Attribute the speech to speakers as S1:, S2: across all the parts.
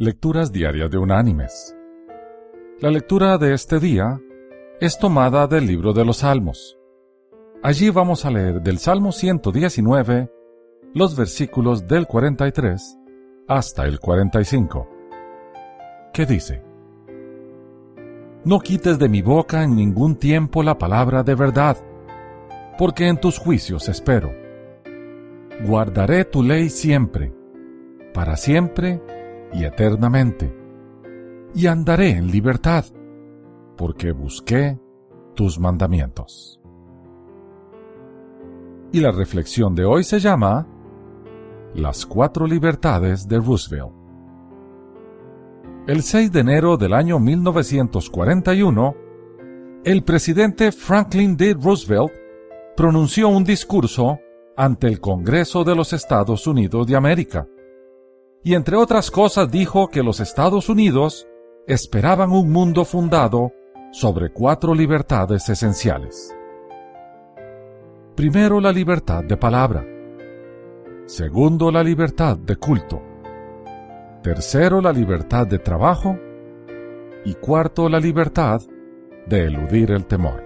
S1: Lecturas Diarias de Unánimes. La lectura de este día es tomada del libro de los Salmos. Allí vamos a leer del Salmo 119 los versículos del 43 hasta el 45. ¿Qué dice? No quites de mi boca en ningún tiempo la palabra de verdad, porque en tus juicios espero. Guardaré tu ley siempre, para siempre y eternamente, y andaré en libertad, porque busqué tus mandamientos. Y la reflexión de hoy se llama Las cuatro libertades de Roosevelt. El 6 de enero del año 1941, el presidente Franklin D. Roosevelt pronunció un discurso ante el Congreso de los Estados Unidos de América. Y entre otras cosas dijo que los Estados Unidos esperaban un mundo fundado sobre cuatro libertades esenciales. Primero, la libertad de palabra. Segundo, la libertad de culto. Tercero, la libertad de trabajo. Y cuarto, la libertad de eludir el temor.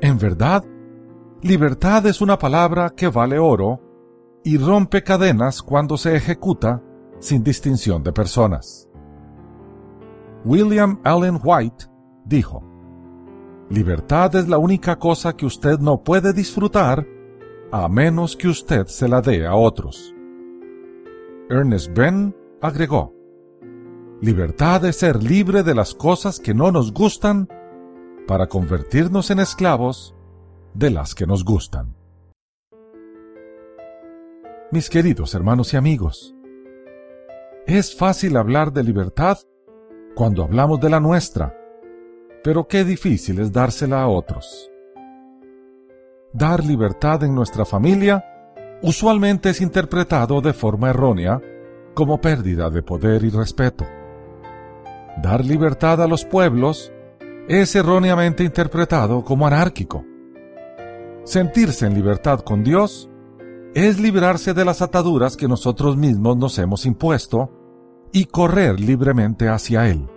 S1: En verdad, libertad es una palabra que vale oro y rompe cadenas cuando se ejecuta sin distinción de personas. William Allen White dijo, Libertad es la única cosa que usted no puede disfrutar a menos que usted se la dé a otros. Ernest Benn agregó, Libertad es ser libre de las cosas que no nos gustan para convertirnos en esclavos de las que nos gustan. Mis queridos hermanos y amigos, es fácil hablar de libertad cuando hablamos de la nuestra, pero qué difícil es dársela a otros. Dar libertad en nuestra familia usualmente es interpretado de forma errónea como pérdida de poder y respeto. Dar libertad a los pueblos es erróneamente interpretado como anárquico. Sentirse en libertad con Dios es librarse de las ataduras que nosotros mismos nos hemos impuesto y correr libremente hacia Él.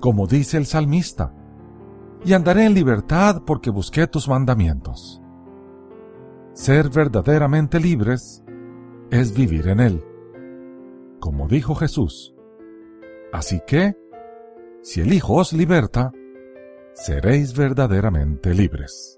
S1: Como dice el salmista, y andaré en libertad porque busqué tus mandamientos. Ser verdaderamente libres es vivir en Él. Como dijo Jesús, así que, si el Hijo os liberta, seréis verdaderamente libres.